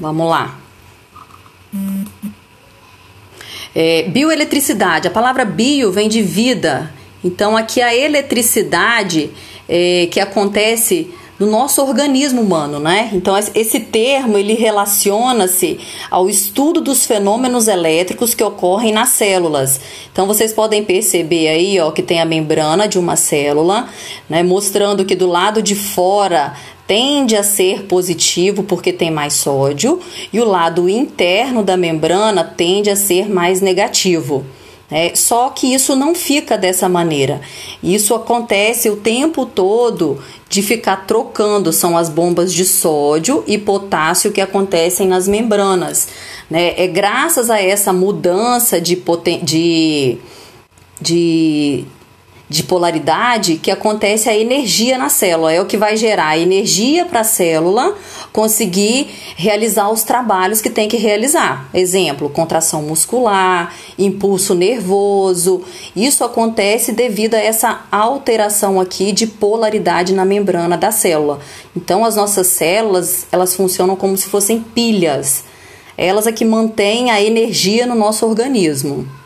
Vamos lá. É, bioeletricidade. A palavra bio vem de vida. Então, aqui a eletricidade é, que acontece no nosso organismo humano, né? Então esse termo ele relaciona-se ao estudo dos fenômenos elétricos que ocorrem nas células. Então vocês podem perceber aí, ó, que tem a membrana de uma célula, né, mostrando que do lado de fora tende a ser positivo porque tem mais sódio e o lado interno da membrana tende a ser mais negativo. É, só que isso não fica dessa maneira. Isso acontece o tempo todo de ficar trocando, são as bombas de sódio e potássio que acontecem nas membranas. Né? É graças a essa mudança de, de, de de polaridade que acontece a energia na célula. É o que vai gerar energia para a célula conseguir realizar os trabalhos que tem que realizar. Exemplo, contração muscular, impulso nervoso. Isso acontece devido a essa alteração aqui de polaridade na membrana da célula. Então, as nossas células, elas funcionam como se fossem pilhas. Elas é que mantêm a energia no nosso organismo.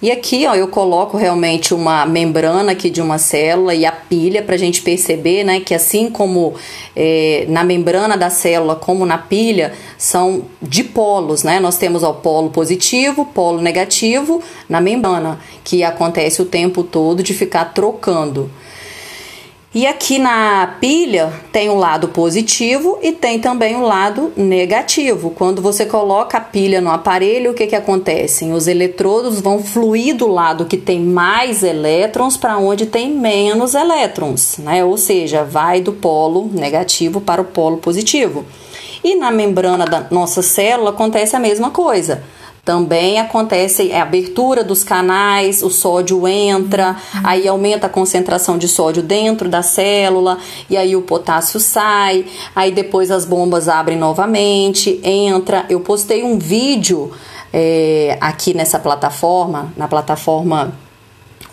E aqui, ó, eu coloco realmente uma membrana aqui de uma célula e a pilha para a gente perceber, né, que assim como é, na membrana da célula, como na pilha, são dipolos, né? Nós temos o polo positivo, polo negativo na membrana, que acontece o tempo todo de ficar trocando. E aqui na pilha tem o um lado positivo e tem também o um lado negativo. Quando você coloca a pilha no aparelho, o que, que acontece? Os eletrodos vão fluir do lado que tem mais elétrons para onde tem menos elétrons, né? Ou seja, vai do polo negativo para o polo positivo. E na membrana da nossa célula acontece a mesma coisa. Também acontece a abertura dos canais, o sódio entra, uhum. aí aumenta a concentração de sódio dentro da célula, e aí o potássio sai, aí depois as bombas abrem novamente, entra. Eu postei um vídeo é, aqui nessa plataforma, na plataforma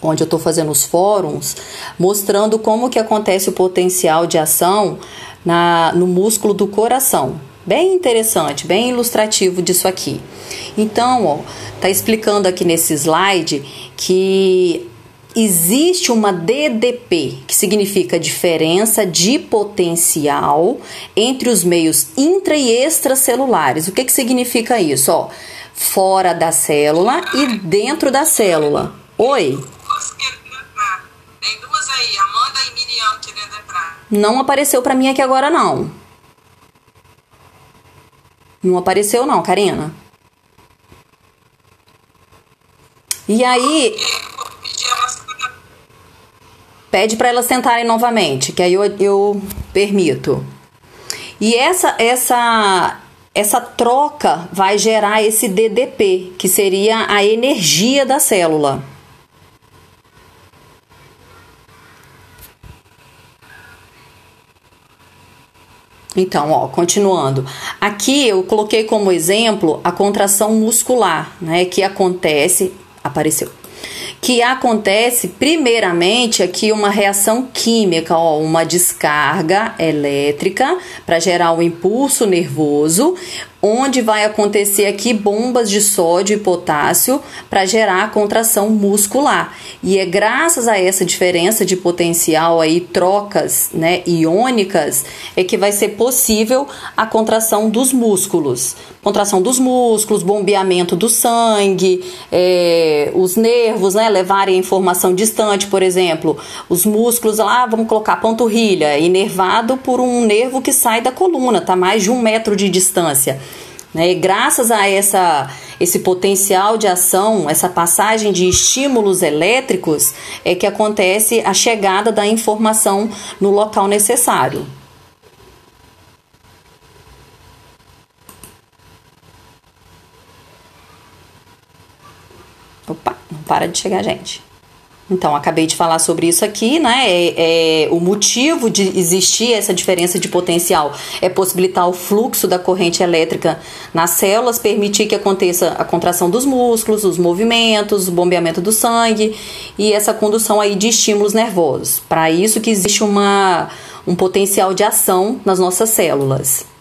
onde eu estou fazendo os fóruns, mostrando como que acontece o potencial de ação na, no músculo do coração. Bem interessante, bem ilustrativo disso aqui. Então, ó, tá explicando aqui nesse slide que existe uma DDP, que significa diferença de potencial entre os meios intra e extracelulares. O que que significa isso, ó? Fora da célula e dentro da célula. Oi. Não apareceu para mim aqui agora não. Não apareceu não, Karina. E aí pede para elas sentarem novamente, que aí eu, eu permito. E essa essa essa troca vai gerar esse DDP, que seria a energia da célula. Então, ó, continuando. Aqui eu coloquei como exemplo a contração muscular, né, que acontece, apareceu. Que acontece primeiramente aqui uma reação química, ó, uma descarga elétrica para gerar o um impulso nervoso, onde vai acontecer aqui bombas de sódio e potássio para gerar a contração muscular. E é graças a essa diferença de potencial aí, trocas né, iônicas, é que vai ser possível a contração dos músculos. Contração dos músculos, bombeamento do sangue, é, os nervos né, levarem a informação distante, por exemplo, os músculos lá, vamos colocar panturrilha, inervado por um nervo que sai da coluna, tá mais de um metro de distância. Né? E graças a essa, esse potencial de ação, essa passagem de estímulos elétricos, é que acontece a chegada da informação no local necessário. Opa, não para de chegar gente. Então, acabei de falar sobre isso aqui, né? É, é, o motivo de existir essa diferença de potencial é possibilitar o fluxo da corrente elétrica nas células, permitir que aconteça a contração dos músculos, os movimentos, o bombeamento do sangue e essa condução aí de estímulos nervosos. Para isso que existe uma, um potencial de ação nas nossas células.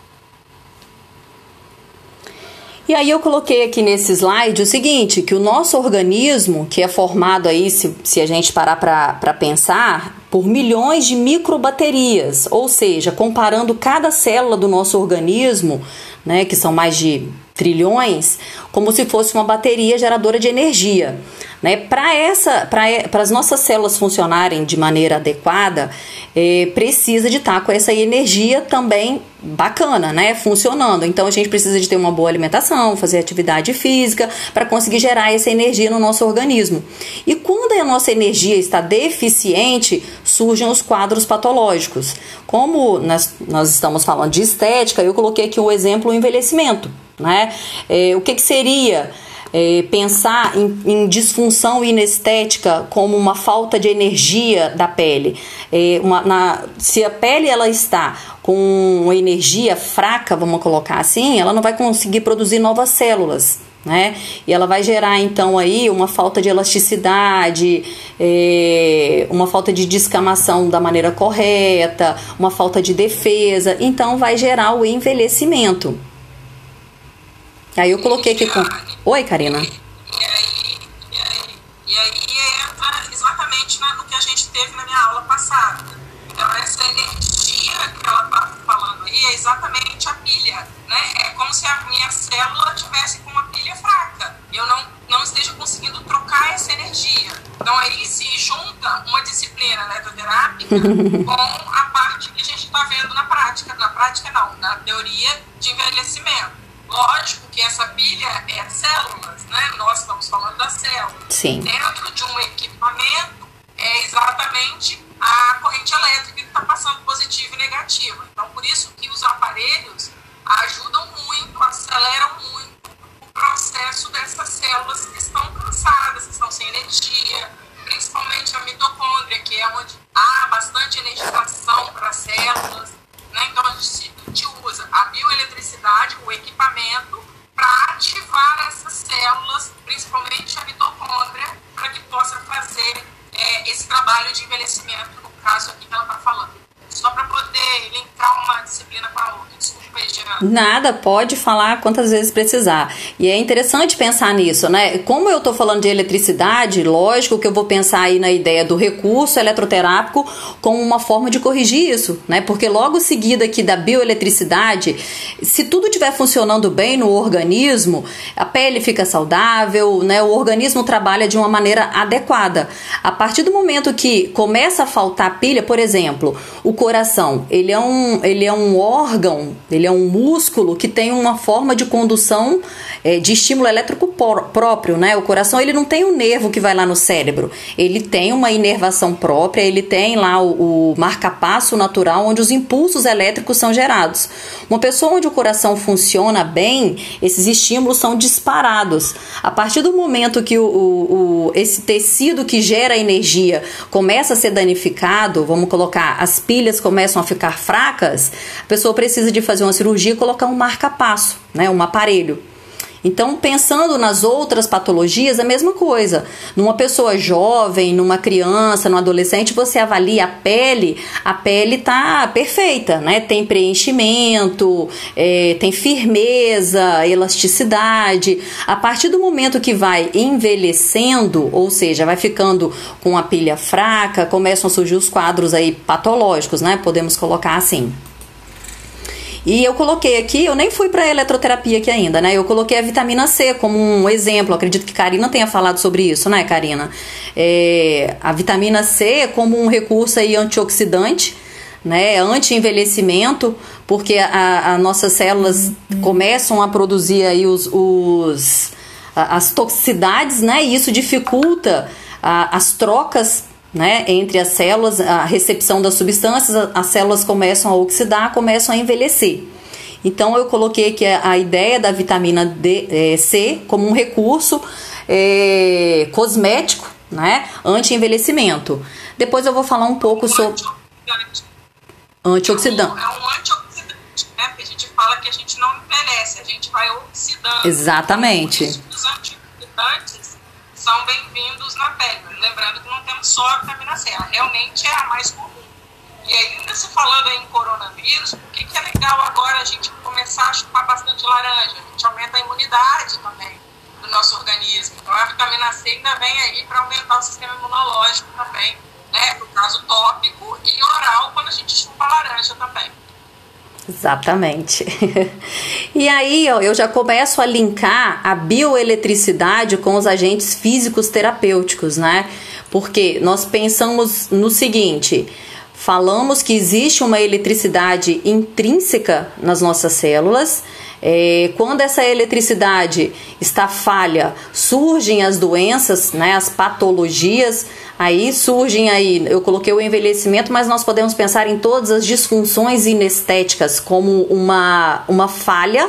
E aí eu coloquei aqui nesse slide o seguinte, que o nosso organismo, que é formado aí, se, se a gente parar para pensar, por milhões de microbaterias, ou seja, comparando cada célula do nosso organismo, né, que são mais de trilhões, como se fosse uma bateria geradora de energia. Né? Para essa, para as nossas células funcionarem de maneira adequada, é, precisa de estar com essa energia também bacana, né? Funcionando. Então a gente precisa de ter uma boa alimentação, fazer atividade física para conseguir gerar essa energia no nosso organismo. E quando a nossa energia está deficiente, surgem os quadros patológicos. Como nós, nós estamos falando de estética, eu coloquei aqui o exemplo o envelhecimento. Né? É, o que, que seria é, pensar em, em, disfunção inestética como uma falta de energia da pele? É, uma, na, se a pele ela está com energia fraca, vamos colocar assim, ela não vai conseguir produzir novas células. Né? E ela vai gerar então aí uma falta de elasticidade, é, uma falta de descamação da maneira correta, uma falta de defesa, então vai gerar o envelhecimento. Aí eu coloquei aqui com. Oi, Karina. E aí, e aí, e aí entra exatamente no que a gente teve na minha aula passada. Então, essa energia que ela é exatamente a pilha. Né? É como se a minha célula tivesse com uma pilha fraca. Eu não, não esteja conseguindo trocar essa energia. Então, aí se junta uma disciplina eletroterápica com a parte que a gente está vendo na prática. Na prática, não, na teoria de envelhecimento. Lógico que essa pilha é células, né? Nós estamos falando das células. Sim. Dentro de um equipamento é exatamente a corrente elétrica que está passando positiva e negativa. Então, por isso que os aparelhos ajudam muito, aceleram muito o processo dessas células que estão cansadas, que estão sem energia, principalmente a mitocôndria, que é onde há bastante energização para as células. Né? Então, a gente gente usa a bioeletricidade, o equipamento, para ativar essas células, principalmente a mitocôndria, para que possa fazer é, esse trabalho de envelhecimento, no caso aqui que ela está falando. Só para poder linkar uma disciplina com a outra. Nada, pode falar quantas vezes precisar. E é interessante pensar nisso, né? Como eu estou falando de eletricidade, lógico que eu vou pensar aí na ideia do recurso eletroterápico como uma forma de corrigir isso, né? Porque logo seguida aqui da bioeletricidade, se tudo estiver funcionando bem no organismo, a pele fica saudável, né? O organismo trabalha de uma maneira adequada. A partir do momento que começa a faltar pilha, por exemplo, o coração, ele é um, ele é um órgão, ele é um músculo que tem uma forma de condução é, de estímulo elétrico próprio, né? O coração ele não tem um nervo que vai lá no cérebro, ele tem uma inervação própria, ele tem lá o, o marca-passo natural onde os impulsos elétricos são gerados. Uma pessoa onde o coração funciona bem, esses estímulos são disparados. A partir do momento que o, o, o esse tecido que gera energia começa a ser danificado, vamos colocar, as pilhas começam a ficar fracas, a pessoa precisa de fazer uma cirurgia e colocar um marca-passo, né, um aparelho. Então, pensando nas outras patologias, a mesma coisa. Numa pessoa jovem, numa criança, num adolescente, você avalia a pele, a pele tá perfeita, né? Tem preenchimento, é, tem firmeza, elasticidade. A partir do momento que vai envelhecendo, ou seja, vai ficando com a pilha fraca, começam a surgir os quadros aí patológicos, né? Podemos colocar assim. E eu coloquei aqui, eu nem fui para eletroterapia aqui ainda, né? Eu coloquei a vitamina C como um exemplo. Acredito que Karina tenha falado sobre isso, né, Karina? É, a vitamina C como um recurso aí antioxidante, né? Anti-envelhecimento, porque as nossas células começam a produzir aí os, os as toxicidades, né? E isso dificulta a, as trocas né, entre as células, a recepção das substâncias, as células começam a oxidar, começam a envelhecer. Então eu coloquei aqui a, a ideia da vitamina D, é, C como um recurso é, cosmético, né, anti-envelhecimento. Depois eu vou falar um pouco sobre antioxidante. É um antioxidante, né? Porque a gente fala que a gente não envelhece, a gente vai oxidando. Exatamente. Os antioxidantes são bem-vindos na pele. Lembrando que não temos só a vitamina C, ela realmente é a mais comum. E ainda se falando em coronavírus, por que, que é legal agora a gente começar a chupar bastante laranja? A gente aumenta a imunidade também do nosso organismo. Então a vitamina C ainda vem aí para aumentar o sistema imunológico também, né? No caso tópico e oral quando a gente chupa laranja também. Exatamente. e aí, ó, eu já começo a linkar a bioeletricidade com os agentes físicos terapêuticos, né? Porque nós pensamos no seguinte: falamos que existe uma eletricidade intrínseca nas nossas células. É, quando essa eletricidade está falha, surgem as doenças, né, as patologias Aí surgem aí, eu coloquei o envelhecimento, mas nós podemos pensar em todas as disfunções inestéticas como uma, uma falha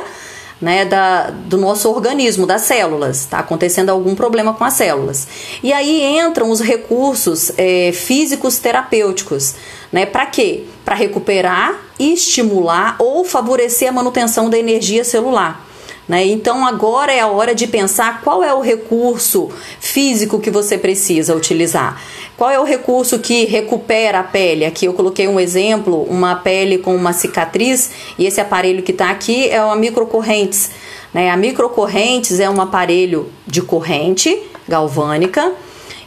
né, da, do nosso organismo, das células. Está acontecendo algum problema com as células. E aí entram os recursos é, físicos terapêuticos. Né, Para quê? Para recuperar, estimular ou favorecer a manutenção da energia celular. Né? Então agora é a hora de pensar qual é o recurso físico que você precisa utilizar. Qual é o recurso que recupera a pele? Aqui eu coloquei um exemplo, uma pele com uma cicatriz, e esse aparelho que está aqui é uma microcorrentes. Né? A microcorrentes é um aparelho de corrente galvânica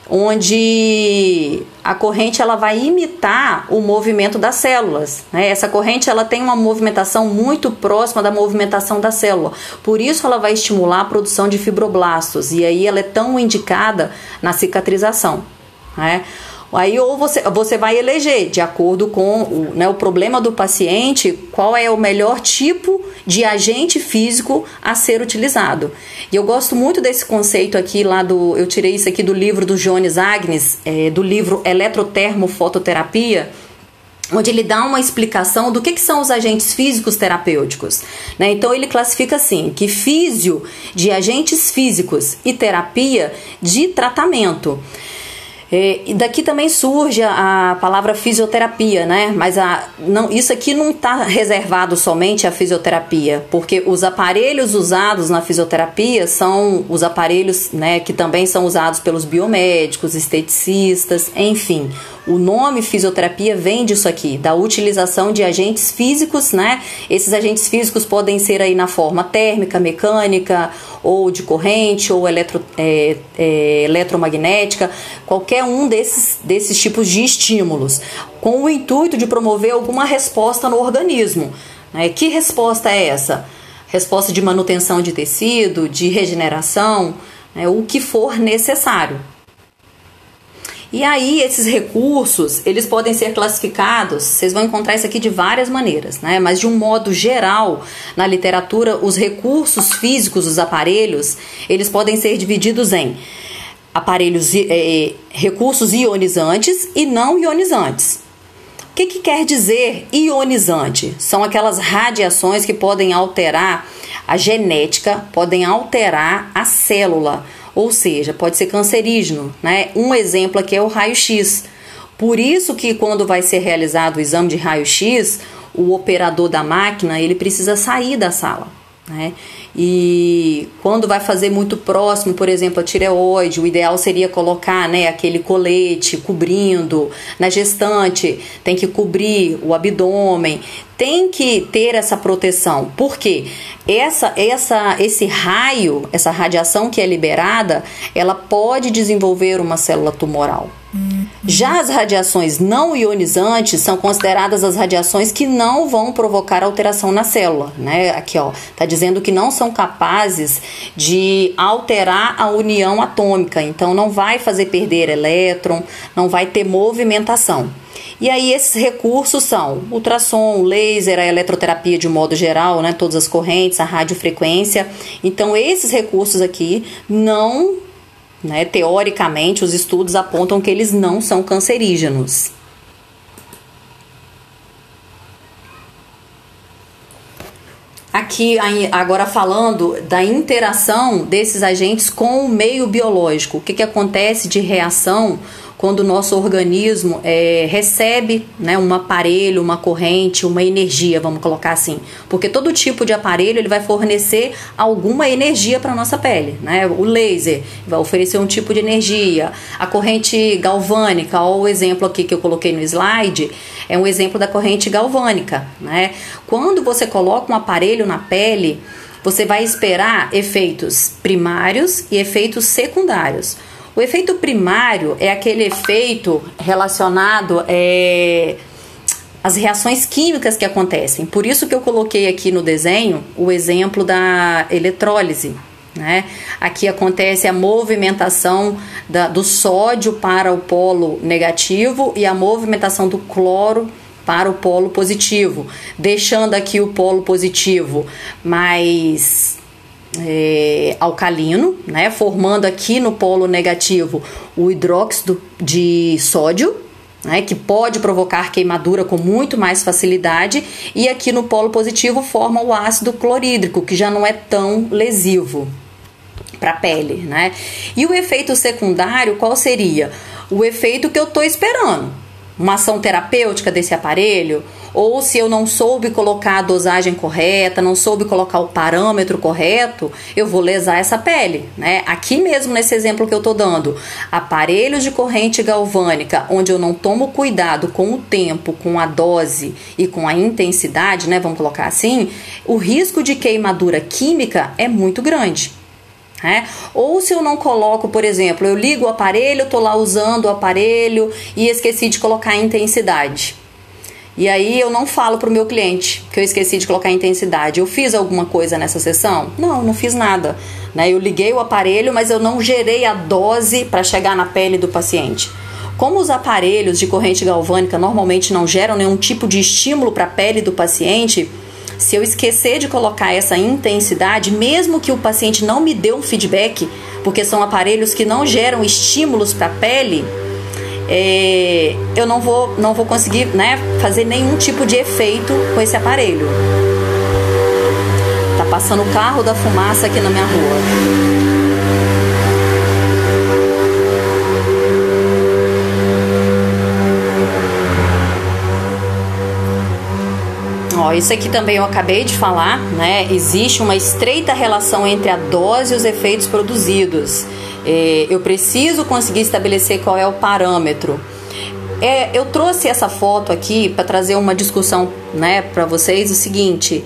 onde a corrente ela vai imitar o movimento das células. Né? Essa corrente ela tem uma movimentação muito próxima da movimentação da célula, por isso ela vai estimular a produção de fibroblastos e aí ela é tão indicada na cicatrização. Né? Aí ou você, você vai eleger, de acordo com o, né, o problema do paciente, qual é o melhor tipo de agente físico a ser utilizado. E eu gosto muito desse conceito aqui lá do. Eu tirei isso aqui do livro do Jones Agnes, é, do livro Eletrotermofototerapia onde ele dá uma explicação do que, que são os agentes físicos terapêuticos. Né? Então ele classifica assim que físio de agentes físicos e terapia de tratamento. E daqui também surge a, a, palavra fisioterapia, né? Mas a, não, isso aqui não está reservado somente à fisioterapia, porque os aparelhos usados na fisioterapia são os aparelhos né, que também são usados pelos biomédicos, esteticistas, enfim. O nome fisioterapia vem disso aqui, da utilização de agentes físicos, né? Esses agentes físicos podem ser aí na forma térmica, mecânica, ou de corrente, ou eletro, é, é, eletromagnética, qualquer um desses, desses tipos de estímulos, com o intuito de promover alguma resposta no organismo. Né? Que resposta é essa? Resposta de manutenção de tecido, de regeneração, né? o que for necessário. E aí esses recursos, eles podem ser classificados, vocês vão encontrar isso aqui de várias maneiras, né? Mas de um modo geral, na literatura, os recursos físicos dos aparelhos, eles podem ser divididos em aparelhos é, recursos ionizantes e não ionizantes. O que, que quer dizer ionizante? São aquelas radiações que podem alterar a genética, podem alterar a célula ou seja, pode ser cancerígeno, né? Um exemplo aqui é o raio-x. Por isso que quando vai ser realizado o exame de raio-x, o operador da máquina, ele precisa sair da sala, né? E quando vai fazer muito próximo, por exemplo, a tireoide, o ideal seria colocar né, aquele colete cobrindo. Na gestante, tem que cobrir o abdômen. Tem que ter essa proteção. Porque essa, essa, esse raio, essa radiação que é liberada, ela pode desenvolver uma célula tumoral. Já as radiações não ionizantes são consideradas as radiações que não vão provocar alteração na célula, né? Aqui, ó, tá dizendo que não são capazes de alterar a união atômica, então não vai fazer perder elétron, não vai ter movimentação. E aí esses recursos são ultrassom, laser, a eletroterapia de modo geral, né, todas as correntes, a radiofrequência. Então esses recursos aqui não né? Teoricamente, os estudos apontam que eles não são cancerígenos. Aqui, agora falando da interação desses agentes com o meio biológico, o que, que acontece de reação quando o nosso organismo é, recebe né, um aparelho, uma corrente, uma energia, vamos colocar assim. Porque todo tipo de aparelho ele vai fornecer alguma energia para a nossa pele. Né? O laser vai oferecer um tipo de energia. A corrente galvânica, olha o exemplo aqui que eu coloquei no slide, é um exemplo da corrente galvânica. Né? Quando você coloca um aparelho na pele, você vai esperar efeitos primários e efeitos secundários. O efeito primário é aquele efeito relacionado é, às reações químicas que acontecem. Por isso que eu coloquei aqui no desenho o exemplo da eletrólise. Né? Aqui acontece a movimentação da, do sódio para o polo negativo e a movimentação do cloro para o polo positivo, deixando aqui o polo positivo mais é, alcalino, né, formando aqui no polo negativo o hidróxido de sódio, né, que pode provocar queimadura com muito mais facilidade, e aqui no polo positivo forma o ácido clorídrico, que já não é tão lesivo para a pele. Né? E o efeito secundário, qual seria? O efeito que eu estou esperando. Uma ação terapêutica desse aparelho, ou se eu não soube colocar a dosagem correta, não soube colocar o parâmetro correto, eu vou lesar essa pele, né? Aqui mesmo nesse exemplo que eu tô dando, aparelhos de corrente galvânica, onde eu não tomo cuidado com o tempo, com a dose e com a intensidade, né? Vamos colocar assim, o risco de queimadura química é muito grande. É? Ou se eu não coloco, por exemplo, eu ligo o aparelho, estou lá usando o aparelho e esqueci de colocar a intensidade. E aí eu não falo para o meu cliente que eu esqueci de colocar intensidade. Eu fiz alguma coisa nessa sessão? Não, não fiz nada. Né? Eu liguei o aparelho, mas eu não gerei a dose para chegar na pele do paciente. Como os aparelhos de corrente galvânica normalmente não geram nenhum tipo de estímulo para a pele do paciente, se eu esquecer de colocar essa intensidade, mesmo que o paciente não me dê um feedback, porque são aparelhos que não geram estímulos para a pele, é, eu não vou, não vou conseguir né, fazer nenhum tipo de efeito com esse aparelho. Tá passando o carro da fumaça aqui na minha rua. Isso aqui também eu acabei de falar, né? Existe uma estreita relação entre a dose e os efeitos produzidos. É, eu preciso conseguir estabelecer qual é o parâmetro. É, eu trouxe essa foto aqui para trazer uma discussão né, para vocês. O seguinte,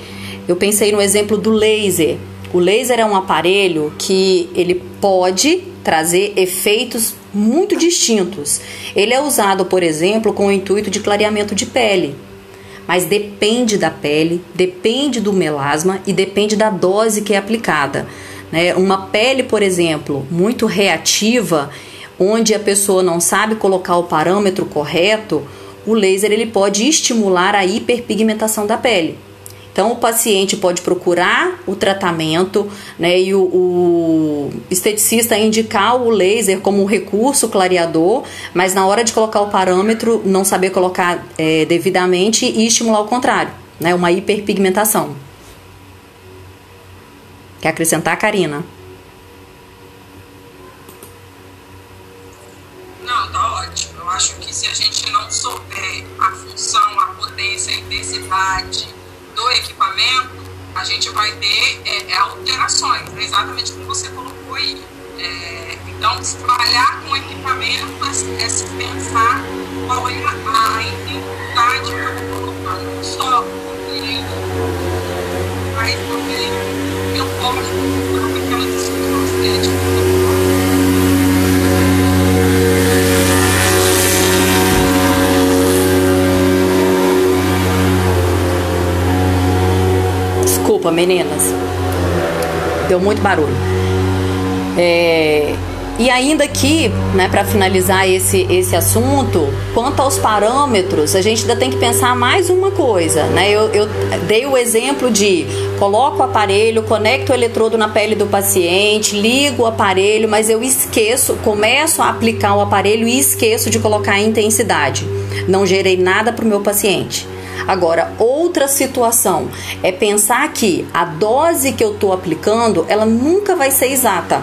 eu pensei no exemplo do laser. O laser é um aparelho que ele pode trazer efeitos muito distintos. Ele é usado, por exemplo, com o intuito de clareamento de pele. Mas depende da pele, depende do melasma e depende da dose que é aplicada. Né? Uma pele, por exemplo, muito reativa, onde a pessoa não sabe colocar o parâmetro correto, o laser ele pode estimular a hiperpigmentação da pele. Então, o paciente pode procurar o tratamento né, e o, o, esteticista indicar o laser como um recurso clareador, mas na hora de colocar o parâmetro, não saber colocar é, devidamente e estimular o contrário, né, uma hiperpigmentação. Quer acrescentar, Karina? Não, tá ótimo. Eu acho que se a gente não souber a função, a potência, a intensidade do equipamento, a gente vai ter é, é alterações, é exatamente como você colocou aí. É, então, trabalhar com equipamento é, é se pensar qual é a intensidade que eu vou colocar, não só o cliente, mas também eu posso aquela discussão estética. Desculpa, meninas. Deu muito barulho. É, e ainda aqui, né, para finalizar esse, esse assunto, quanto aos parâmetros, a gente ainda tem que pensar mais uma coisa. Né? Eu, eu dei o exemplo de coloco o aparelho, conecto o eletrodo na pele do paciente, ligo o aparelho, mas eu esqueço, começo a aplicar o aparelho e esqueço de colocar a intensidade. Não gerei nada para o meu paciente. Agora, outra situação é pensar que a dose que eu estou aplicando, ela nunca vai ser exata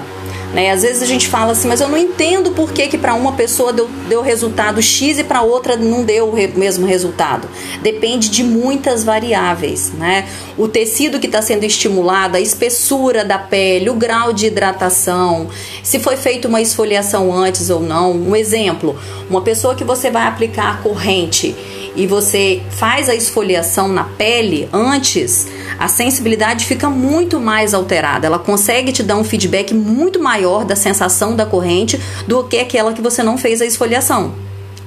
Né? Às vezes a gente fala assim, mas eu não entendo por que, que para uma pessoa deu, deu resultado X e para outra não deu o re, mesmo resultado. Depende de muitas variáveis. Né? O tecido que está sendo estimulado, a espessura da pele, o grau de hidratação, se foi feita uma esfoliação antes ou não. Um exemplo, uma pessoa que você vai aplicar corrente e você faz a esfoliação na pele antes, a sensibilidade fica muito mais alterada. Ela consegue te dar um feedback muito maior da sensação da corrente do que aquela que você não fez a esfoliação.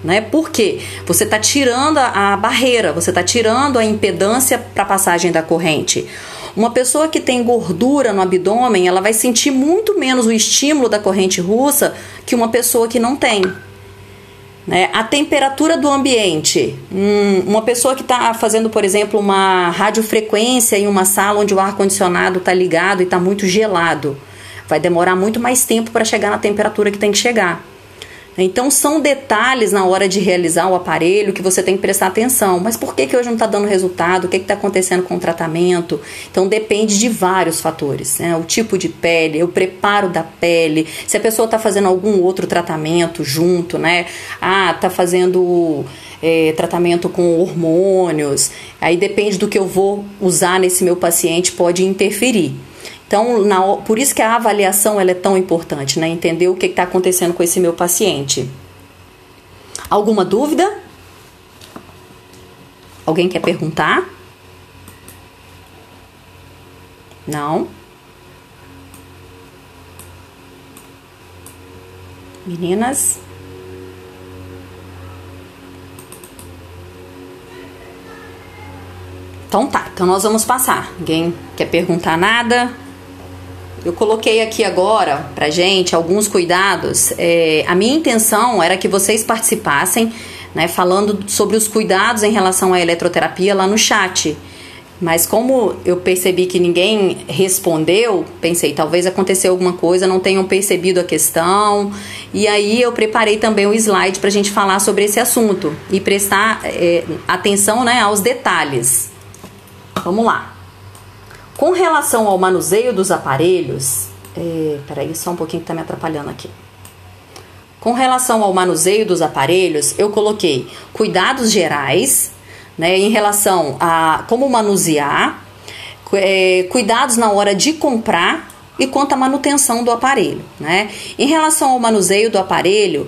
Né? Por quê? Você está tirando a, a barreira, você está tirando a impedância para a passagem da corrente. Uma pessoa que tem gordura no abdômen, ela vai sentir muito menos o estímulo da corrente russa que uma pessoa que não tem. Né? A temperatura do ambiente. Hum, uma pessoa que está fazendo, por exemplo, uma radiofrequência em uma sala onde o ar-condicionado está ligado e está muito gelado, vai demorar muito mais tempo para chegar na temperatura que tem que chegar. Então são detalhes na hora de realizar o aparelho que você tem que prestar atenção. Mas por que, que hoje não está dando resultado? O que está acontecendo com o tratamento? Então depende de vários fatores. Né? O tipo de pele, o preparo da pele, se a pessoa está fazendo algum outro tratamento junto, né? Ah, está fazendo é, tratamento com hormônios. Aí depende do que eu vou usar nesse meu paciente, pode interferir. Então, na, por isso que a avaliação ela é tão importante, né? Entender o que está acontecendo com esse meu paciente. Alguma dúvida? Alguém quer perguntar? Não? Meninas? Então tá, então nós vamos passar. Ninguém quer perguntar nada? Eu coloquei aqui agora pra gente alguns cuidados. É, a minha intenção era que vocês participassem, né, falando sobre os cuidados em relação à eletroterapia lá no chat. Mas como eu percebi que ninguém respondeu, pensei, talvez aconteceu alguma coisa, não tenham percebido a questão. E aí eu preparei também o um slide para a gente falar sobre esse assunto e prestar é, atenção né, aos detalhes. Vamos lá. Com relação ao manuseio dos aparelhos, é, peraí, só um pouquinho que tá me atrapalhando aqui. Com relação ao manuseio dos aparelhos, eu coloquei cuidados gerais, né, em relação a como manusear, é, cuidados na hora de comprar e quanto à manutenção do aparelho, né? Em relação ao manuseio do aparelho,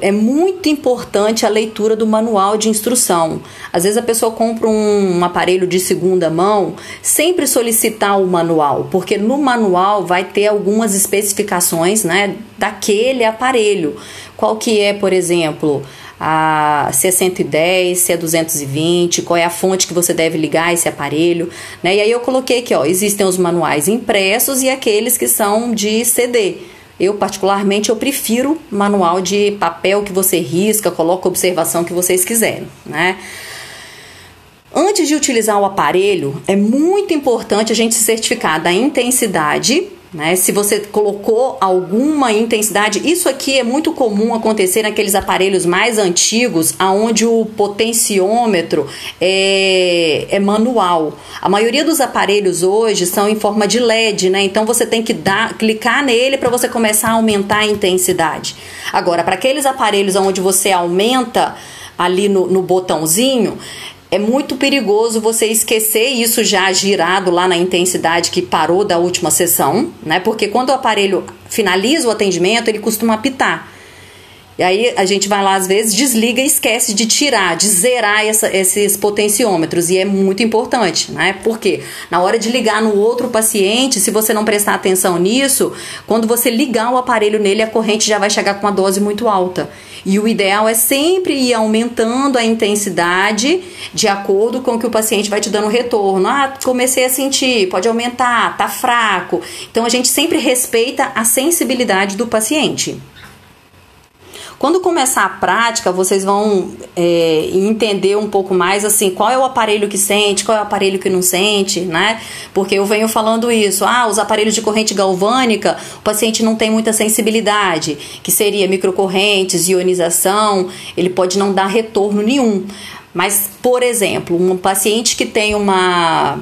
é muito importante a leitura do manual de instrução. Às vezes a pessoa compra um, um, aparelho de segunda mão, sempre solicitar o manual, porque no manual vai ter algumas especificações, né, daquele aparelho. Qual que é, por exemplo, a, se é 110, se é 220, qual é a fonte que você deve ligar esse aparelho, né? E aí eu coloquei aqui, ó, existem os manuais impressos e aqueles que são de CD. Eu, particularmente, eu prefiro manual de papel que você risca, coloca a observação que vocês quiserem, né? Antes de utilizar o aparelho, é muito importante a gente se certificar da intensidade né? Se você colocou alguma intensidade, isso aqui é muito comum acontecer naqueles aparelhos mais antigos, aonde o potenciômetro é, é manual. A maioria dos aparelhos hoje são em forma de LED, né? Então você tem que dar, clicar nele para você começar a aumentar a intensidade. Agora, para aqueles aparelhos onde você aumenta ali no, no botãozinho, é muito perigoso você esquecer isso já girado lá na intensidade que parou da última sessão, né? Porque quando o aparelho finaliza o atendimento, ele costuma apitar. E aí a gente vai lá, às vezes, desliga e esquece de tirar, de zerar essa, esses potenciômetros. E é muito importante, né? Porque na hora de ligar no outro paciente, se você não prestar atenção nisso, quando você ligar o aparelho nele, a corrente já vai chegar com uma dose muito alta. E o ideal é sempre ir aumentando a intensidade de acordo com o que o paciente vai te dando retorno. Ah, comecei a sentir, pode aumentar, tá fraco. Então a gente sempre respeita a sensibilidade do paciente. Quando começar a prática, vocês vão é, entender um pouco mais assim qual é o aparelho que sente, qual é o aparelho que não sente, né? Porque eu venho falando isso. Ah, os aparelhos de corrente galvânica, o paciente não tem muita sensibilidade, que seria microcorrentes, ionização, ele pode não dar retorno nenhum. Mas, por exemplo, um paciente que tem uma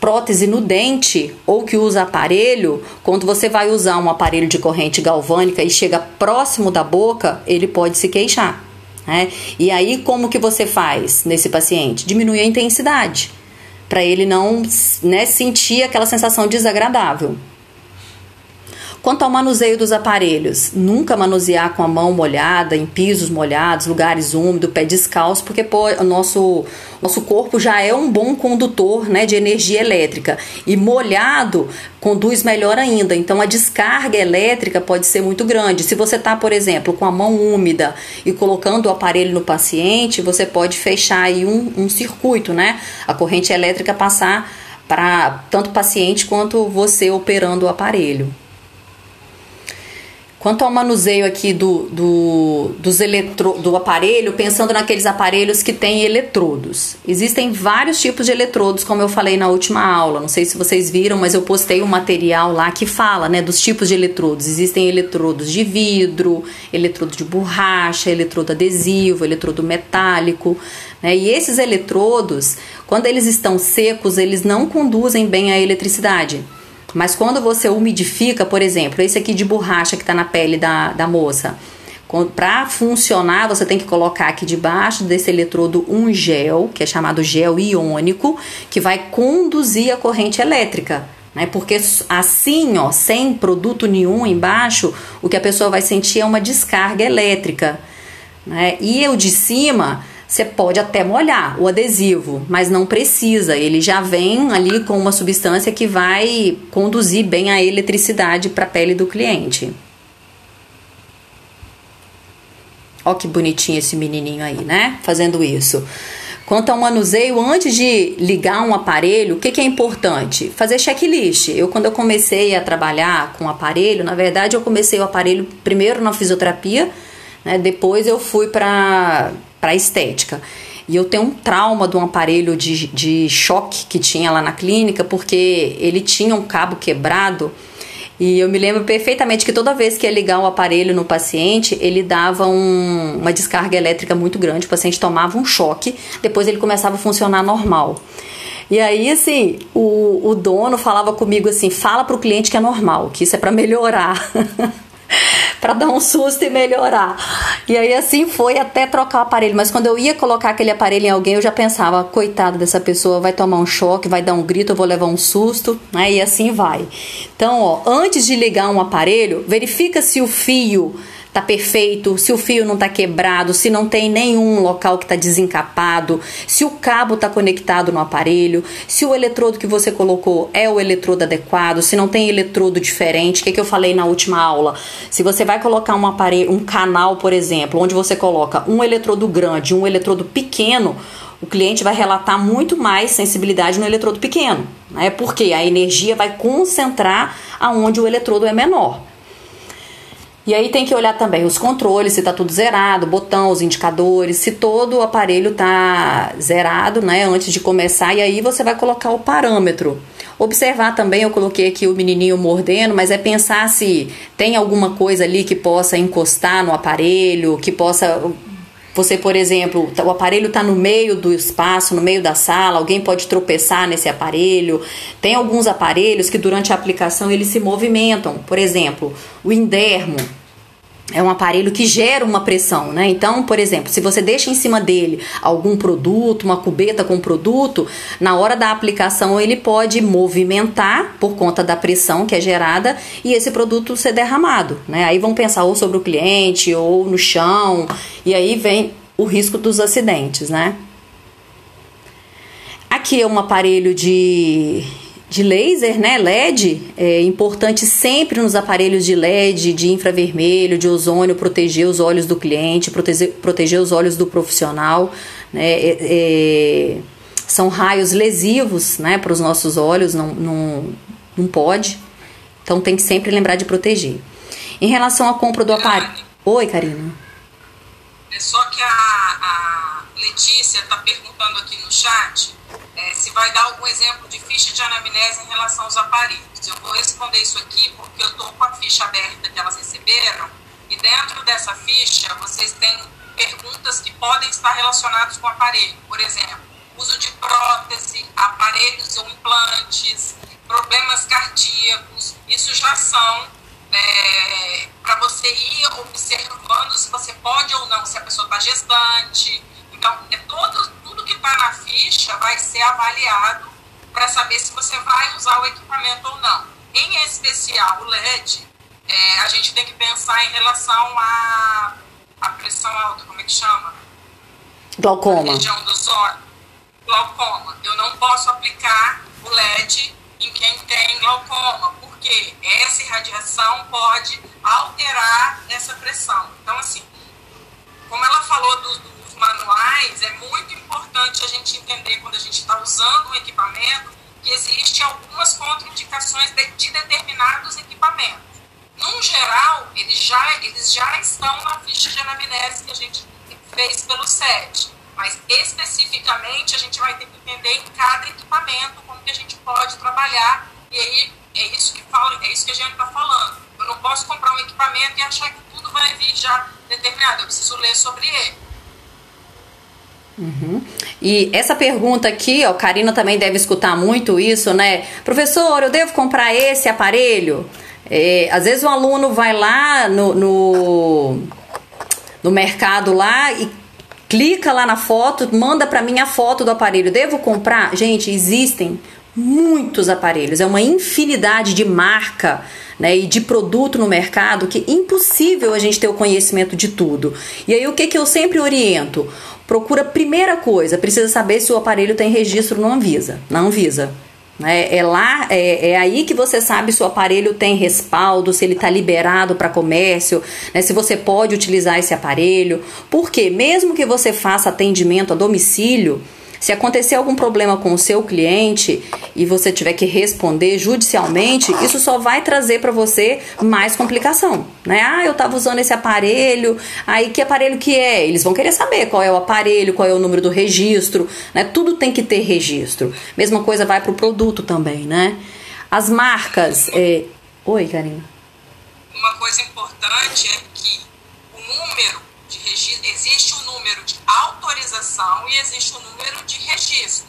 prótese no dente ou que usa aparelho, quando você vai usar um aparelho de corrente galvânica e chega próximo da boca, ele pode se queixar. Né? E aí, como que você faz nesse paciente? Diminui a intensidade, para ele não né, sentir aquela sensação desagradável. Quanto ao manuseio dos aparelhos, nunca manusear com a mão molhada, em pisos molhados, lugares úmidos, pé descalço, porque pô, o nosso, nosso corpo já é um bom condutor né, de energia elétrica. E molhado conduz melhor ainda. Então a descarga elétrica pode ser muito grande. Se você está, por exemplo, com a mão úmida e colocando o aparelho no paciente, você pode fechar aí um, um circuito, né? A corrente elétrica passar para tanto paciente quanto você operando o aparelho. Quanto ao manuseio aqui do, do, dos eletro, do aparelho, pensando naqueles aparelhos que têm eletrodos. Existem vários tipos de eletrodos, como eu falei na última aula. Não sei se vocês viram, mas eu postei um material lá que fala né, dos tipos de eletrodos. Existem eletrodos de vidro, eletrodo de borracha, eletrodo adesivo, eletrodo metálico. Né? E esses eletrodos, quando eles estão secos, eles não conduzem bem a eletricidade. Mas quando você umidifica, por exemplo, esse aqui de borracha que está na pele da, da moça, para funcionar, você tem que colocar aqui debaixo desse eletrodo um gel, que é chamado gel iônico, que vai conduzir a corrente elétrica. Né? Porque assim, ó, sem produto nenhum embaixo, o que a pessoa vai sentir é uma descarga elétrica. Né? E o de cima você pode até molhar o adesivo, mas não precisa. Ele já vem ali com uma substância que vai conduzir bem a eletricidade para a pele do cliente. Ó que bonitinho esse menininho aí, né? Fazendo isso. Quanto ao manuseio, antes de ligar um aparelho, o que, que, é importante? Fazer checklist. Eu, quando eu comecei a trabalhar com aparelho, na verdade, eu comecei o aparelho primeiro na fisioterapia, né? depois eu fui para para estética. E eu tenho um trauma de um aparelho de, de choque que tinha lá na clínica, porque ele tinha um cabo quebrado. E eu me lembro perfeitamente que toda vez que ia ligar o aparelho no paciente, ele dava um, uma descarga elétrica muito grande, o paciente tomava um choque, depois ele começava a funcionar normal. E aí, assim, o, o dono falava comigo assim: fala para o cliente que é normal, que isso é para melhorar. para dar um susto e melhorar. E aí assim foi até trocar o aparelho. Mas quando eu ia colocar aquele aparelho em alguém, eu já pensava, coitado dessa pessoa, vai tomar um choque, vai dar um grito, eu vou levar um susto, né? E assim vai. Então, ó, antes de ligar um aparelho, verifica se o fio tá perfeito, se o fio não tá quebrado, se não tem nenhum local que tá desencapado, se o cabo tá conectado no aparelho, se o eletrodo que você colocou é o eletrodo adequado, se não tem eletrodo diferente. O que, que eu falei na última aula? Se você vai colocar um aparelho, um canal, por exemplo, onde você coloca um eletrodo grande, um eletrodo pequeno, o cliente vai relatar muito mais sensibilidade no eletrodo pequeno, né? Porque a energia vai concentrar aonde o eletrodo é menor. E aí tem que olhar também os controles, se está tudo zerado, botão, os indicadores, se todo o aparelho está zerado, né, antes de começar, e aí você vai colocar o parâmetro. Observar também, eu coloquei aqui o menininho mordendo, mas é pensar se tem alguma coisa ali que possa encostar no aparelho, que possa você, por exemplo, o aparelho está no meio do espaço, no meio da sala, alguém pode tropeçar nesse aparelho. Tem alguns aparelhos que durante a aplicação eles se movimentam. Por exemplo, o Indermo, é um aparelho que gera uma pressão, né? Então, por exemplo, se você deixa em cima dele algum produto, uma cubeta com produto, na hora da aplicação ele pode movimentar por conta da pressão que é gerada e esse produto ser derramado, né? Aí vão pensar ou sobre o cliente ou no chão e aí vem o risco dos acidentes, né? Aqui é um aparelho de de laser, né, LED, é importante sempre nos aparelhos de LED, de infravermelho, de ozônio, proteger os olhos do cliente, proteger, proteger os olhos do profissional. Né, é, é, são raios lesivos né, para os nossos olhos, não, não, não pode. Então tem que sempre lembrar de proteger. Em relação à compra do aparelho. Oi, Karina. É só que a, a Letícia está perguntando aqui no chat é, se vai dar algum exemplo de ficha de anamnese em relação aos aparelhos. Eu vou responder isso aqui porque eu estou com a ficha aberta que elas receberam e dentro dessa ficha vocês têm perguntas que podem estar relacionadas com o aparelho. Por exemplo, uso de prótese, aparelhos ou implantes problemas cardíacos, isso já são é, para você ir observando se você pode ou não, se a pessoa está gestante. Então, é todo, tudo que está na ficha vai ser avaliado para saber se você vai usar o equipamento ou não. Em especial, o LED, é, a gente tem que pensar em relação à pressão alta, como é que chama? Glaucoma. A região dos olhos. Glaucoma. Eu não posso aplicar o LED em quem tem glaucoma, porque essa irradiação pode alterar essa pressão. Então, assim, como ela falou dos, dos manuais, é muito importante a gente entender quando a gente está usando um equipamento que existe algumas contraindicações de, de determinados equipamentos. No geral, eles já, eles já estão na ficha de anamnese que a gente fez pelo SET. Mas especificamente a gente vai ter que entender em cada equipamento como que a gente pode trabalhar. E aí é isso que é isso que a gente está falando. Eu não posso comprar um equipamento e achar que tudo vai vir já determinado. Eu preciso ler sobre ele. Uhum. E essa pergunta aqui, ó, Karina também deve escutar muito isso, né? Professor, eu devo comprar esse aparelho? É, às vezes o aluno vai lá no, no, no mercado lá e clica lá na foto, manda para mim a foto do aparelho. Devo comprar? Gente, existem muitos aparelhos, é uma infinidade de marca né, e de produto no mercado que é impossível a gente ter o conhecimento de tudo. E aí o que, que eu sempre oriento? Procura primeira coisa, precisa saber se o aparelho tem registro no Anvisa, na Anvisa. É, é lá, é, é, aí que você sabe se o aparelho tem respaldo, se ele está liberado para comércio, né, se você pode utilizar esse aparelho. Porque mesmo que você faça atendimento a domicílio, se acontecer algum problema com o seu cliente e você tiver que responder judicialmente, isso só vai trazer para você mais complicação, né? Ah, eu estava usando esse aparelho, aí que aparelho que é? Eles vão querer saber qual é o aparelho, qual é o número do registro, né? Tudo tem que ter registro. Mesma coisa vai para o produto também, né? As marcas. É... Oi, Karina. Uma coisa importante é que o número de registro existe um número de autorização e existe o um número de registro.